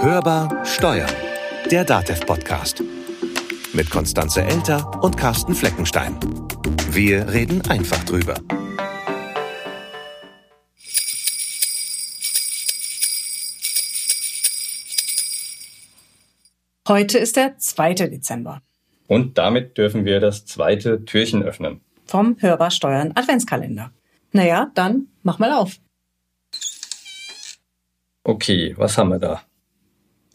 Hörbar Steuern, der DATEV-Podcast. Mit Konstanze Elter und Carsten Fleckenstein. Wir reden einfach drüber. Heute ist der 2. Dezember. Und damit dürfen wir das zweite Türchen öffnen. Vom Hörbar Steuern Adventskalender. Naja, dann mach mal auf. Okay, was haben wir da?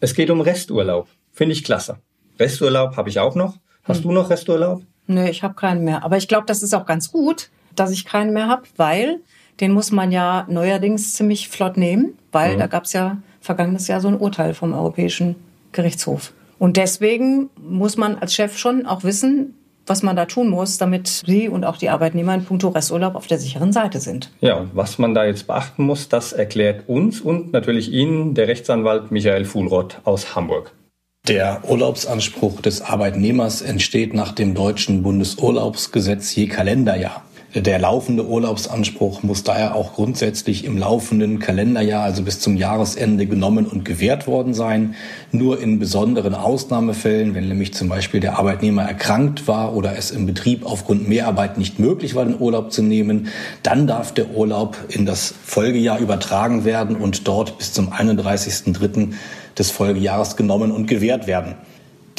Es geht um Resturlaub. Finde ich klasse. Resturlaub habe ich auch noch. Hast hm. du noch Resturlaub? Nö, ich habe keinen mehr. Aber ich glaube, das ist auch ganz gut, dass ich keinen mehr habe, weil den muss man ja neuerdings ziemlich flott nehmen, weil mhm. da gab es ja vergangenes Jahr so ein Urteil vom Europäischen Gerichtshof. Und deswegen muss man als Chef schon auch wissen, was man da tun muss, damit Sie und auch die Arbeitnehmer in puncto Resturlaub auf der sicheren Seite sind. Ja, was man da jetzt beachten muss, das erklärt uns und natürlich Ihnen der Rechtsanwalt Michael Fuhlrott aus Hamburg. Der Urlaubsanspruch des Arbeitnehmers entsteht nach dem deutschen Bundesurlaubsgesetz je Kalenderjahr. Der laufende Urlaubsanspruch muss daher auch grundsätzlich im laufenden Kalenderjahr, also bis zum Jahresende, genommen und gewährt worden sein. Nur in besonderen Ausnahmefällen, wenn nämlich zum Beispiel der Arbeitnehmer erkrankt war oder es im Betrieb aufgrund Mehrarbeit nicht möglich war, den Urlaub zu nehmen, dann darf der Urlaub in das Folgejahr übertragen werden und dort bis zum 31.03. des Folgejahres genommen und gewährt werden.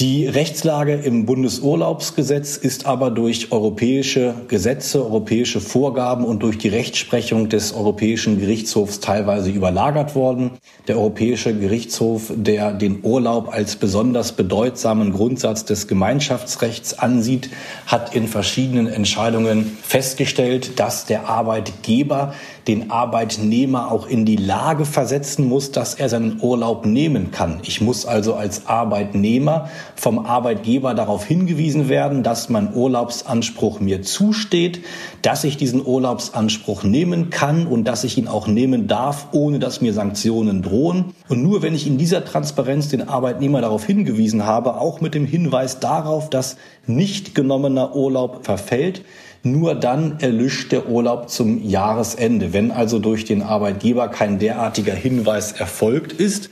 Die Rechtslage im Bundesurlaubsgesetz ist aber durch europäische Gesetze, europäische Vorgaben und durch die Rechtsprechung des Europäischen Gerichtshofs teilweise überlagert worden. Der Europäische Gerichtshof, der den Urlaub als besonders bedeutsamen Grundsatz des Gemeinschaftsrechts ansieht, hat in verschiedenen Entscheidungen festgestellt, dass der Arbeitgeber den Arbeitnehmer auch in die Lage versetzen muss, dass er seinen Urlaub nehmen kann. Ich muss also als Arbeitnehmer vom Arbeitgeber darauf hingewiesen werden, dass mein Urlaubsanspruch mir zusteht, dass ich diesen Urlaubsanspruch nehmen kann und dass ich ihn auch nehmen darf, ohne dass mir Sanktionen drohen. Und nur wenn ich in dieser Transparenz den Arbeitnehmer darauf hingewiesen habe, auch mit dem Hinweis darauf, dass nicht genommener Urlaub verfällt, nur dann erlischt der Urlaub zum Jahresende. Wenn also durch den Arbeitgeber kein derartiger Hinweis erfolgt ist,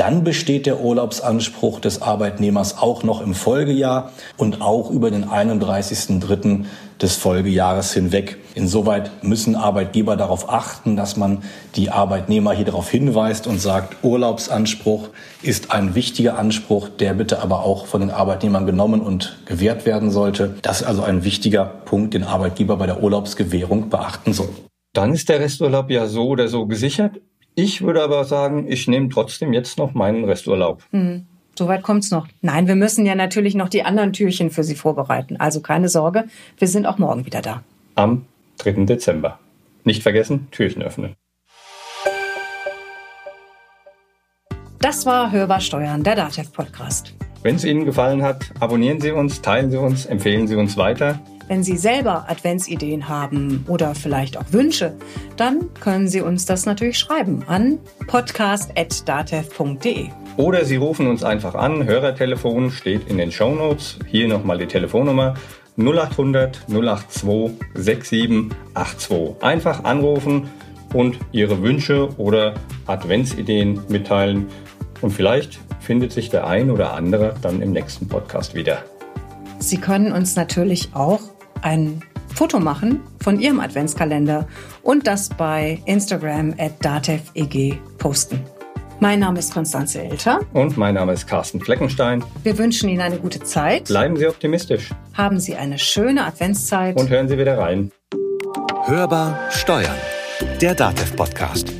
dann besteht der Urlaubsanspruch des Arbeitnehmers auch noch im Folgejahr und auch über den 31.03. des Folgejahres hinweg. Insoweit müssen Arbeitgeber darauf achten, dass man die Arbeitnehmer hier darauf hinweist und sagt, Urlaubsanspruch ist ein wichtiger Anspruch, der bitte aber auch von den Arbeitnehmern genommen und gewährt werden sollte. Das ist also ein wichtiger Punkt, den Arbeitgeber bei der Urlaubsgewährung beachten soll. Dann ist der Resturlaub ja so oder so gesichert. Ich würde aber sagen, ich nehme trotzdem jetzt noch meinen Resturlaub. Mhm. Soweit kommt's noch. Nein, wir müssen ja natürlich noch die anderen Türchen für Sie vorbereiten. Also keine Sorge, wir sind auch morgen wieder da. Am 3. Dezember. Nicht vergessen, Türchen öffnen. Das war Hörbar Steuern, der DATEV Podcast. Wenn es Ihnen gefallen hat, abonnieren Sie uns, teilen Sie uns, empfehlen Sie uns weiter. Wenn Sie selber Adventsideen haben oder vielleicht auch Wünsche, dann können Sie uns das natürlich schreiben an podcast.datev.de. Oder Sie rufen uns einfach an. Hörertelefon steht in den Show Notes. Hier nochmal die Telefonnummer 0800 082 6782. Einfach anrufen und Ihre Wünsche oder Adventsideen mitteilen. Und vielleicht findet sich der ein oder andere dann im nächsten Podcast wieder. Sie können uns natürlich auch ein Foto machen von Ihrem Adventskalender und das bei Instagram at dateveg posten. Mein Name ist Konstanze Elter. Und mein Name ist Carsten Fleckenstein. Wir wünschen Ihnen eine gute Zeit. Bleiben Sie optimistisch. Haben Sie eine schöne Adventszeit. Und hören Sie wieder rein. Hörbar Steuern. Der Datev-Podcast.